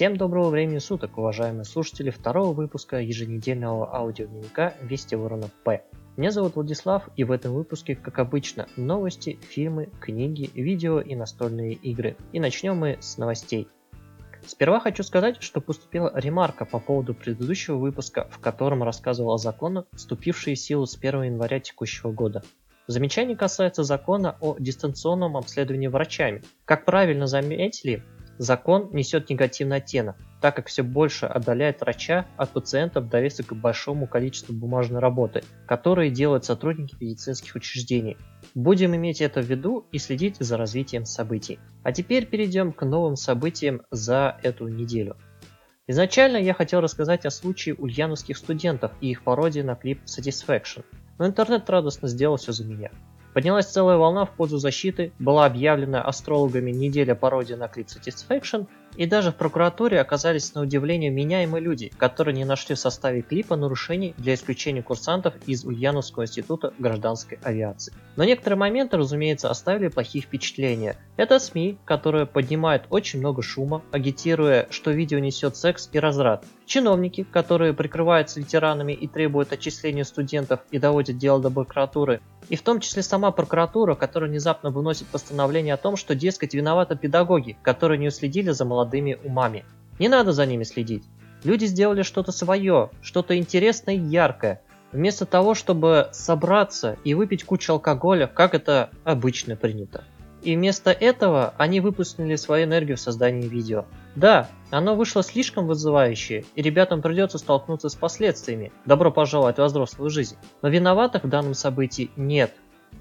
Всем доброго времени суток, уважаемые слушатели второго выпуска еженедельного аудиодневника Вести Ворона П. Меня зовут Владислав, и в этом выпуске, как обычно, новости, фильмы, книги, видео и настольные игры. И начнем мы с новостей. Сперва хочу сказать, что поступила ремарка по поводу предыдущего выпуска, в котором рассказывал о законах, вступившие в силу с 1 января текущего года. Замечание касается закона о дистанционном обследовании врачами. Как правильно заметили, закон несет негативный оттенок, так как все больше отдаляет врача от пациентов довесок к большому количеству бумажной работы, которые делают сотрудники медицинских учреждений. Будем иметь это в виду и следить за развитием событий. А теперь перейдем к новым событиям за эту неделю. Изначально я хотел рассказать о случае ульяновских студентов и их пародии на клип Satisfaction, но интернет радостно сделал все за меня. Поднялась целая волна в пользу защиты, была объявлена астрологами неделя пародии на клип Satisfaction, и даже в прокуратуре оказались на удивление меняемые люди, которые не нашли в составе клипа нарушений для исключения курсантов из Ульяновского института гражданской авиации. Но некоторые моменты, разумеется, оставили плохие впечатления. Это СМИ, которые поднимают очень много шума, агитируя, что видео несет секс и разрад. Чиновники, которые прикрываются ветеранами и требуют отчисления студентов и доводят дело до прокуратуры. И в том числе сама прокуратура, которая внезапно выносит постановление о том, что, дескать, виноваты педагоги, которые не уследили за молодыми умами. Не надо за ними следить. Люди сделали что-то свое, что-то интересное и яркое, вместо того, чтобы собраться и выпить кучу алкоголя, как это обычно принято. И вместо этого они выпустили свою энергию в создании видео. Да, оно вышло слишком вызывающее, и ребятам придется столкнуться с последствиями. Добро пожаловать в взрослую жизнь. Но виноватых в данном событии нет,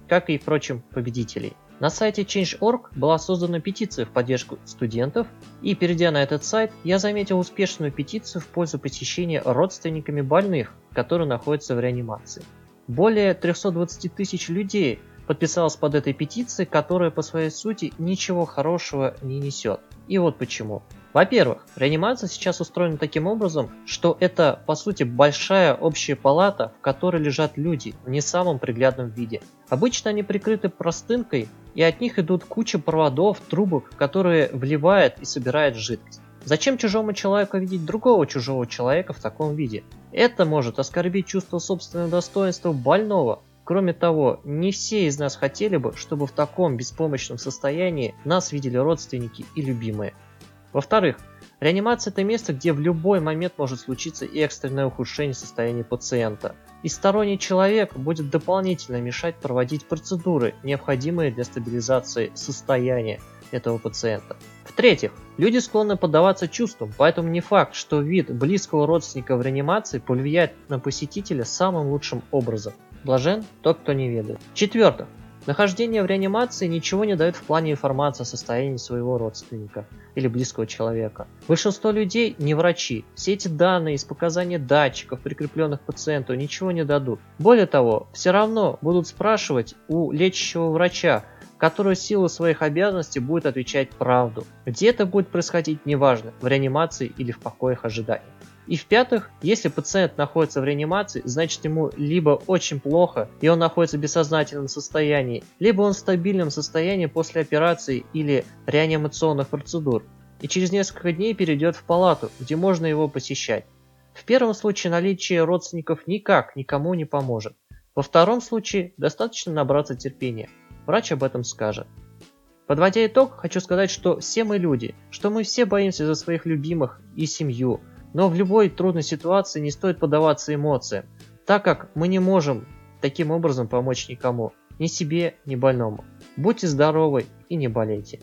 как и, впрочем, победителей. На сайте Change.org была создана петиция в поддержку студентов, и перейдя на этот сайт, я заметил успешную петицию в пользу посещения родственниками больных, которые находятся в реанимации. Более 320 тысяч людей подписалась под этой петицией, которая по своей сути ничего хорошего не несет. И вот почему. Во-первых, реанимация сейчас устроена таким образом, что это по сути большая общая палата, в которой лежат люди в не самом приглядном виде. Обычно они прикрыты простынкой, и от них идут куча проводов, трубок, которые вливают и собирают жидкость. Зачем чужому человеку видеть другого чужого человека в таком виде? Это может оскорбить чувство собственного достоинства больного, Кроме того, не все из нас хотели бы, чтобы в таком беспомощном состоянии нас видели родственники и любимые. Во-вторых, реанимация это место, где в любой момент может случиться экстренное ухудшение состояния пациента. И сторонний человек будет дополнительно мешать проводить процедуры, необходимые для стабилизации состояния этого пациента. В-третьих, люди склонны поддаваться чувствам, поэтому не факт, что вид близкого родственника в реанимации повлияет на посетителя самым лучшим образом. Блажен тот, кто не ведает. В-четвертых, нахождение в реанимации ничего не дает в плане информации о состоянии своего родственника или близкого человека. Большинство людей не врачи. Все эти данные из показаний датчиков, прикрепленных к пациенту, ничего не дадут. Более того, все равно будут спрашивать у лечащего врача, который в силу своих обязанностей будет отвечать правду. Где это будет происходить, неважно, в реанимации или в покоях ожидания. И в-пятых, если пациент находится в реанимации, значит ему либо очень плохо, и он находится в бессознательном состоянии, либо он в стабильном состоянии после операции или реанимационных процедур, и через несколько дней перейдет в палату, где можно его посещать. В первом случае наличие родственников никак никому не поможет. Во втором случае достаточно набраться терпения. Врач об этом скажет. Подводя итог, хочу сказать, что все мы люди, что мы все боимся за своих любимых и семью, но в любой трудной ситуации не стоит поддаваться эмоциям, так как мы не можем таким образом помочь никому, ни себе, ни больному. Будьте здоровы и не болейте.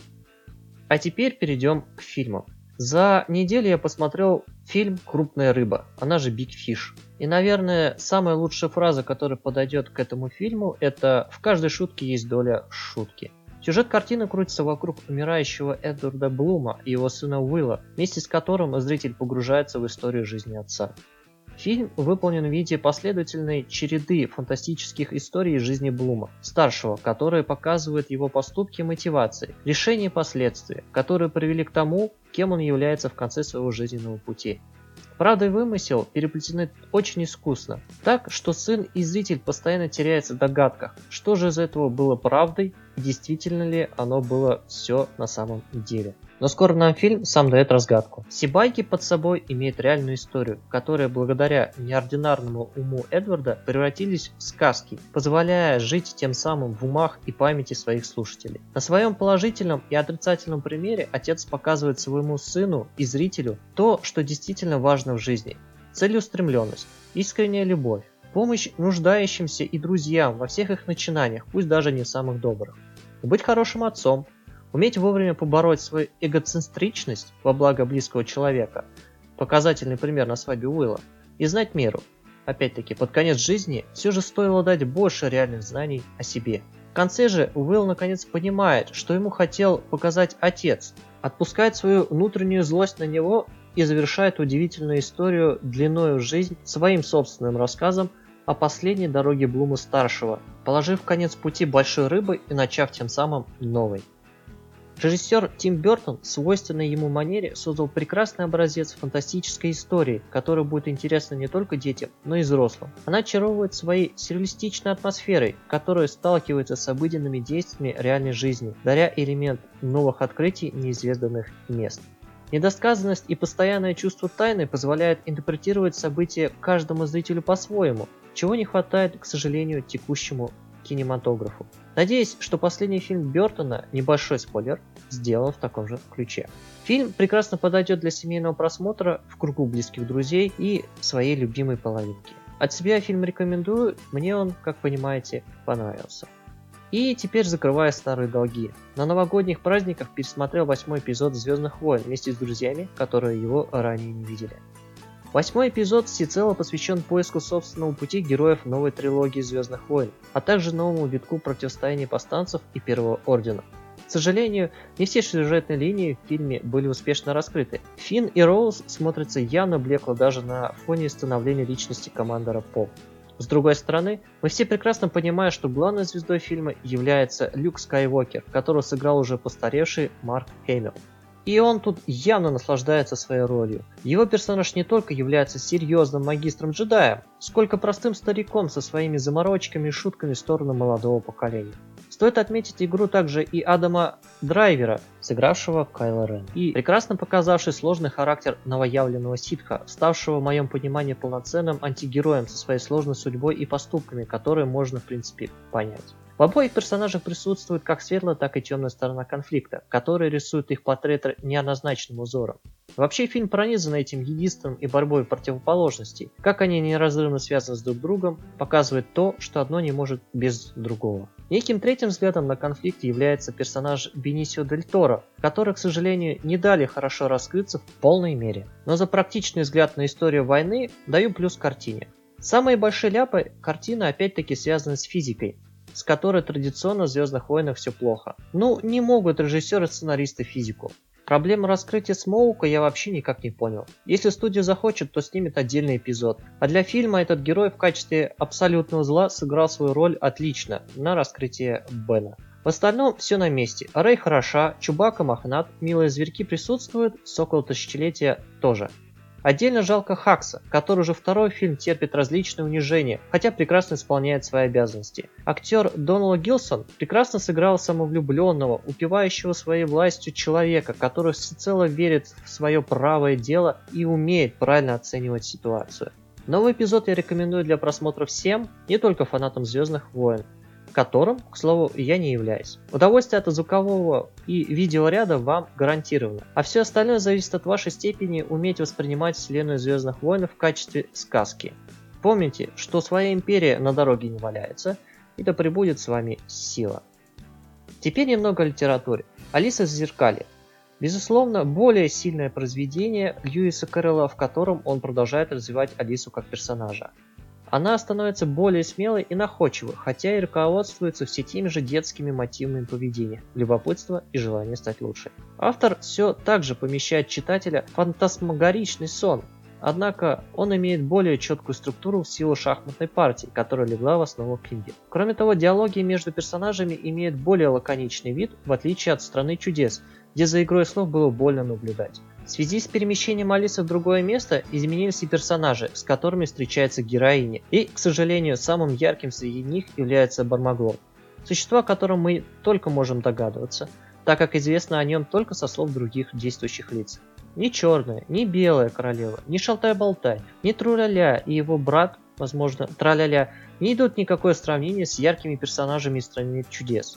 А теперь перейдем к фильму. За неделю я посмотрел фильм «Крупная рыба», она же Big Fish. И, наверное, самая лучшая фраза, которая подойдет к этому фильму, это «В каждой шутке есть доля шутки». Сюжет картины крутится вокруг умирающего Эдварда Блума и его сына Уилла, вместе с которым зритель погружается в историю жизни отца. Фильм выполнен в виде последовательной череды фантастических историй из жизни Блума, старшего, которые показывают его поступки и мотивации, решения и последствия, которые привели к тому, кем он является в конце своего жизненного пути. Правда и вымысел переплетены очень искусно, так что сын и зритель постоянно теряются в догадках, что же из этого было правдой, действительно ли оно было все на самом деле. Но скоро нам фильм сам дает разгадку. Сибайки под собой имеют реальную историю, которая благодаря неординарному уму Эдварда превратились в сказки, позволяя жить тем самым в умах и памяти своих слушателей. На своем положительном и отрицательном примере отец показывает своему сыну и зрителю то, что действительно важно в жизни. Целеустремленность, искренняя любовь, помощь нуждающимся и друзьям во всех их начинаниях, пусть даже не самых добрых. Быть хорошим отцом, Уметь вовремя побороть свою эгоцентричность во благо близкого человека – показательный пример на свадьбе Уилла, и знать меру. Опять-таки, под конец жизни все же стоило дать больше реальных знаний о себе. В конце же Уилл наконец понимает, что ему хотел показать отец, отпускает свою внутреннюю злость на него и завершает удивительную историю длиною в жизнь своим собственным рассказом о последней дороге Блума-старшего, положив конец пути большой рыбы и начав тем самым новый. Режиссер Тим Бертон в свойственной ему манере создал прекрасный образец фантастической истории, которая будет интересна не только детям, но и взрослым. Она очаровывает своей сюрреалистичной атмосферой, которая сталкивается с обыденными действиями реальной жизни, даря элемент новых открытий неизведанных мест. Недосказанность и постоянное чувство тайны позволяют интерпретировать события каждому зрителю по-своему, чего не хватает, к сожалению, текущему кинематографу. Надеюсь, что последний фильм Бертона, небольшой спойлер, сделан в таком же ключе. Фильм прекрасно подойдет для семейного просмотра в кругу близких друзей и своей любимой половинки. От себя фильм рекомендую, мне он, как понимаете, понравился. И теперь закрывая старые долги. На новогодних праздниках пересмотрел восьмой эпизод Звездных войн вместе с друзьями, которые его ранее не видели. Восьмой эпизод всецело посвящен поиску собственного пути героев новой трилогии Звездных войн, а также новому витку противостояния повстанцев и Первого Ордена. К сожалению, не все сюжетные линии в фильме были успешно раскрыты. Финн и Роуз смотрятся явно блекло даже на фоне становления личности командора Поп. С другой стороны, мы все прекрасно понимаем, что главной звездой фильма является Люк Скайуокер, которого сыграл уже постаревший Марк Хэмилл. И он тут явно наслаждается своей ролью. Его персонаж не только является серьезным магистром джедаем, сколько простым стариком со своими заморочками и шутками в сторону молодого поколения. Стоит отметить игру также и Адама Драйвера, сыгравшего Кайла Рен, и прекрасно показавший сложный характер новоявленного ситха, ставшего в моем понимании полноценным антигероем со своей сложной судьбой и поступками, которые можно в принципе понять. В обоих персонажах присутствует как светлая, так и темная сторона конфликта, которая рисует их портреты неоднозначным узором. Вообще фильм пронизан этим единством и борьбой противоположностей. Как они неразрывно связаны с друг другом, показывает то, что одно не может без другого. Неким третьим взглядом на конфликт является персонаж Бенисио Дель Торо, который, к сожалению, не дали хорошо раскрыться в полной мере. Но за практичный взгляд на историю войны даю плюс картине. Самые большие ляпы картины опять-таки связаны с физикой, с которой традиционно в «Звездных войнах» все плохо. Ну, не могут режиссеры сценаристы физику. Проблему раскрытия Смоука я вообще никак не понял. Если студия захочет, то снимет отдельный эпизод. А для фильма этот герой в качестве абсолютного зла сыграл свою роль отлично на раскрытие Бена. В остальном все на месте. Рэй хороша, Чубака мохнат, милые зверьки присутствуют, Сокол Тысячелетия тоже. Отдельно жалко Хакса, который уже второй фильм терпит различные унижения, хотя прекрасно исполняет свои обязанности. Актер Доналд Гилсон прекрасно сыграл самовлюбленного, упивающего своей властью человека, который всецело верит в свое правое дело и умеет правильно оценивать ситуацию. Новый эпизод я рекомендую для просмотра всем, не только фанатам Звездных войн которым, к слову, я не являюсь. Удовольствие от звукового и видеоряда вам гарантировано, а все остальное зависит от вашей степени уметь воспринимать вселенную Звездных войн в качестве сказки. Помните, что своя империя на дороге не валяется, и да пребудет с вами сила. Теперь немного о литературе. Алиса в зеркале. Безусловно, более сильное произведение Льюиса Кэрролла, в котором он продолжает развивать Алису как персонажа. Она становится более смелой и находчивой, хотя и руководствуется все теми же детскими мотивами поведения, любопытства и желания стать лучше. Автор все так же помещает читателя в фантасмагоричный сон, Однако он имеет более четкую структуру в силу шахматной партии, которая легла в основу книги. Кроме того, диалоги между персонажами имеют более лаконичный вид, в отличие от «Страны чудес», где за игрой слов было больно наблюдать. В связи с перемещением Алисы в другое место изменились и персонажи, с которыми встречается героиня, и, к сожалению, самым ярким среди них является Бармаглот. Существо, о котором мы только можем догадываться, так как известно о нем только со слов других действующих лиц. Ни черная, ни белая королева, ни шалтай-болтай, ни Труляля и его брат, возможно, Траляля, не идут никакое сравнение с яркими персонажами из страны чудес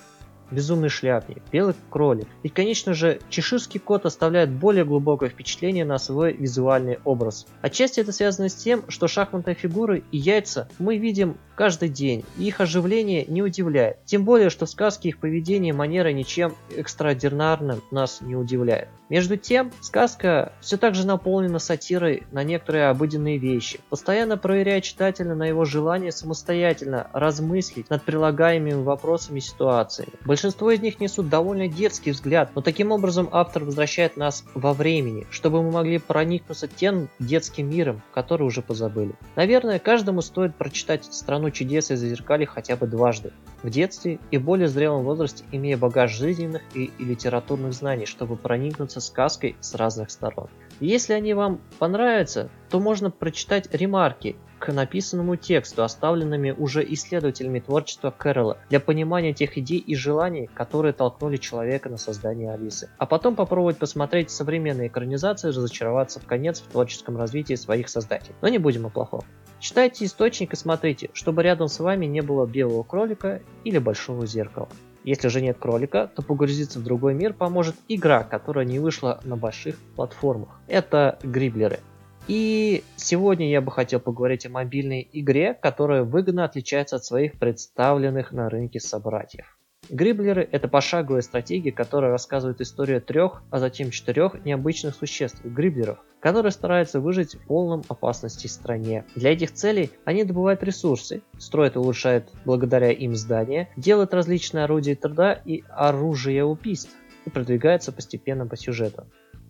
безумный шляпник, белый кролик. И, конечно же, чеширский кот оставляет более глубокое впечатление на свой визуальный образ. Отчасти это связано с тем, что шахматные фигуры и яйца мы видим каждый день, и их оживление не удивляет. Тем более, что в сказке их поведение и манера ничем экстраординарным нас не удивляет. Между тем, сказка все так же наполнена сатирой на некоторые обыденные вещи, постоянно проверяя читателя на его желание самостоятельно размыслить над прилагаемыми вопросами ситуации. Большинство из них несут довольно детский взгляд, но таким образом автор возвращает нас во времени, чтобы мы могли проникнуться тем детским миром, который уже позабыли. Наверное, каждому стоит прочитать «Страну чудес» и «Зазеркалье» хотя бы дважды. В детстве и более зрелом возрасте, имея багаж жизненных и, и литературных знаний, чтобы проникнуться сказкой с разных сторон. Если они вам понравятся, то можно прочитать ремарки к написанному тексту, оставленными уже исследователями творчества Кэрролла, для понимания тех идей и желаний, которые толкнули человека на создание Алисы. А потом попробовать посмотреть современные экранизации и разочароваться в конец в творческом развитии своих создателей. Но не будем о плохом. Читайте источник и смотрите, чтобы рядом с вами не было белого кролика или большого зеркала. Если же нет кролика, то погрузиться в другой мир поможет игра, которая не вышла на больших платформах. Это гриблеры. И сегодня я бы хотел поговорить о мобильной игре, которая выгодно отличается от своих представленных на рынке собратьев. Гриблеры – это пошаговая стратегия, которая рассказывает историю трех, а затем четырех необычных существ – гриблеров, которые стараются выжить в полном опасности стране. Для этих целей они добывают ресурсы, строят и улучшают благодаря им здания, делают различные орудия труда и оружие убийств и продвигаются постепенно по сюжету.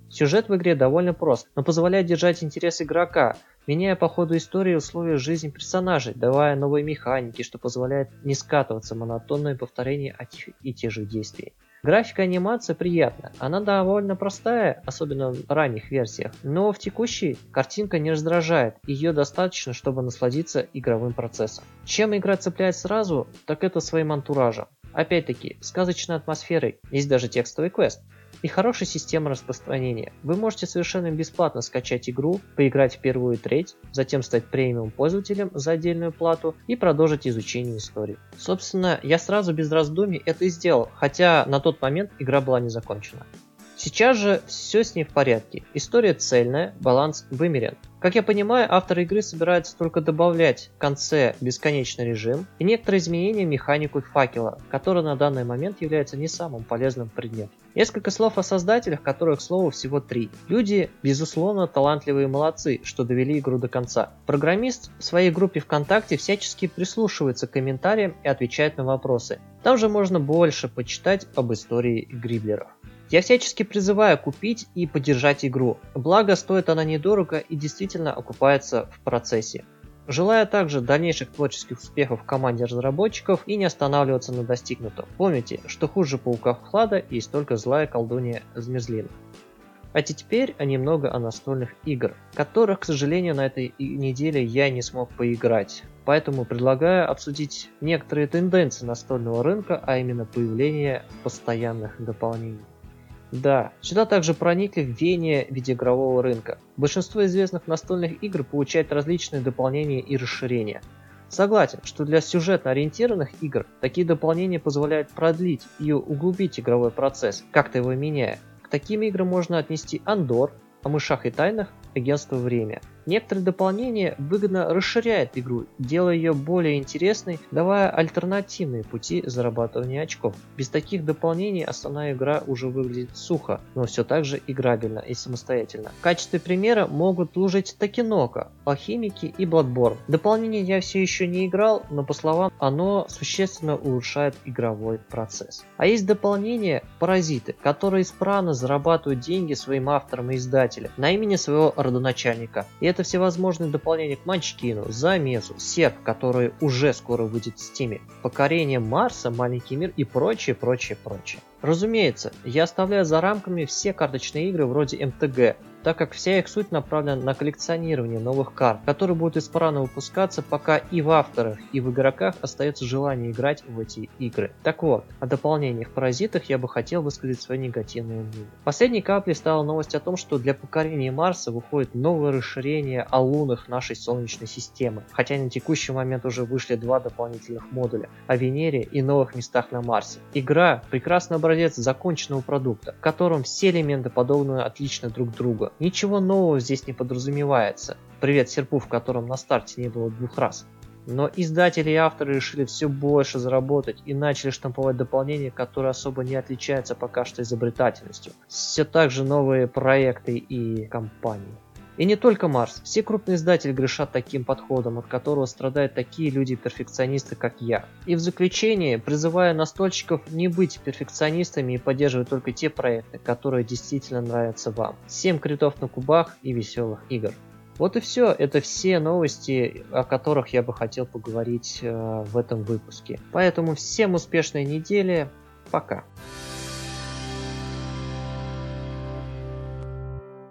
Сюжет в игре довольно прост, но позволяет держать интерес игрока, меняя по ходу истории условия жизни персонажей, давая новые механики, что позволяет не скатываться в монотонное повторение одних и тех же действий. Графика анимация приятна, она довольно простая, особенно в ранних версиях, но в текущей картинка не раздражает, ее достаточно, чтобы насладиться игровым процессом. Чем игра цепляет сразу, так это своим антуражем. Опять-таки, сказочной атмосферой, есть даже текстовый квест – и хорошая система распространения. Вы можете совершенно бесплатно скачать игру, поиграть в первую треть, затем стать премиум пользователем за отдельную плату и продолжить изучение истории. Собственно, я сразу без раздумий это и сделал, хотя на тот момент игра была не закончена. Сейчас же все с ней в порядке. История цельная, баланс вымерен. Как я понимаю, автор игры собирается только добавлять в конце бесконечный режим и некоторые изменения в механику факела, который на данный момент является не самым полезным предметом. Несколько слов о создателях, которых, к слову, всего три. Люди, безусловно, талантливые молодцы, что довели игру до конца. Программист в своей группе ВКонтакте всячески прислушивается к комментариям и отвечает на вопросы. Там же можно больше почитать об истории гриблеров. Я всячески призываю купить и поддержать игру, благо стоит она недорого и действительно окупается в процессе. Желаю также дальнейших творческих успехов команде разработчиков и не останавливаться на достигнутом. Помните, что хуже паука Хлада есть только злая колдунья Змерзлина. А теперь немного о настольных игр, которых, к сожалению, на этой неделе я не смог поиграть. Поэтому предлагаю обсудить некоторые тенденции настольного рынка, а именно появление постоянных дополнений. Да, сюда также проникли веяния видеоигрового рынка. Большинство известных настольных игр получает различные дополнения и расширения. Согласен, что для сюжетно ориентированных игр такие дополнения позволяют продлить и углубить игровой процесс, как-то его меняя. К таким играм можно отнести Андор, о мышах и тайнах, агентство Время – Некоторые дополнения выгодно расширяют игру, делая ее более интересной, давая альтернативные пути зарабатывания очков. Без таких дополнений основная игра уже выглядит сухо, но все так же играбельно и самостоятельно. В качестве примера могут служить Токенока, Алхимики и Bloodborne. Дополнение я все еще не играл, но по словам оно существенно улучшает игровой процесс. А есть дополнение Паразиты, которые исправно зарабатывают деньги своим авторам и издателям на имени своего родоначальника. И это это всевозможные дополнения к Манчкину, Замесу, Серп, который уже скоро выйдет в Стиме, Покорение Марса, Маленький мир и прочее, прочее, прочее. Разумеется, я оставляю за рамками все карточные игры вроде МТГ, так как вся их суть направлена на коллекционирование новых карт, которые будут исправно выпускаться, пока и в авторах, и в игроках остается желание играть в эти игры. Так вот, о дополнениях паразитах я бы хотел высказать свое негативное мнение. Последней каплей стала новость о том, что для покорения Марса выходит новое расширение о лунах нашей Солнечной системы, хотя на текущий момент уже вышли два дополнительных модуля о Венере и новых местах на Марсе. Игра – прекрасный образец законченного продукта, в котором все элементы подобны отлично друг Ничего нового здесь не подразумевается. Привет серпу, в котором на старте не было двух раз. Но издатели и авторы решили все больше заработать и начали штамповать дополнения, которые особо не отличаются пока что изобретательностью. Все так же новые проекты и компании. И не только Марс. Все крупные издатели грешат таким подходом, от которого страдают такие люди-перфекционисты, как я. И в заключение призываю настольщиков не быть перфекционистами и поддерживать только те проекты, которые действительно нравятся вам. Всем критов на кубах и веселых игр. Вот и все. Это все новости, о которых я бы хотел поговорить э, в этом выпуске. Поэтому всем успешной недели. Пока.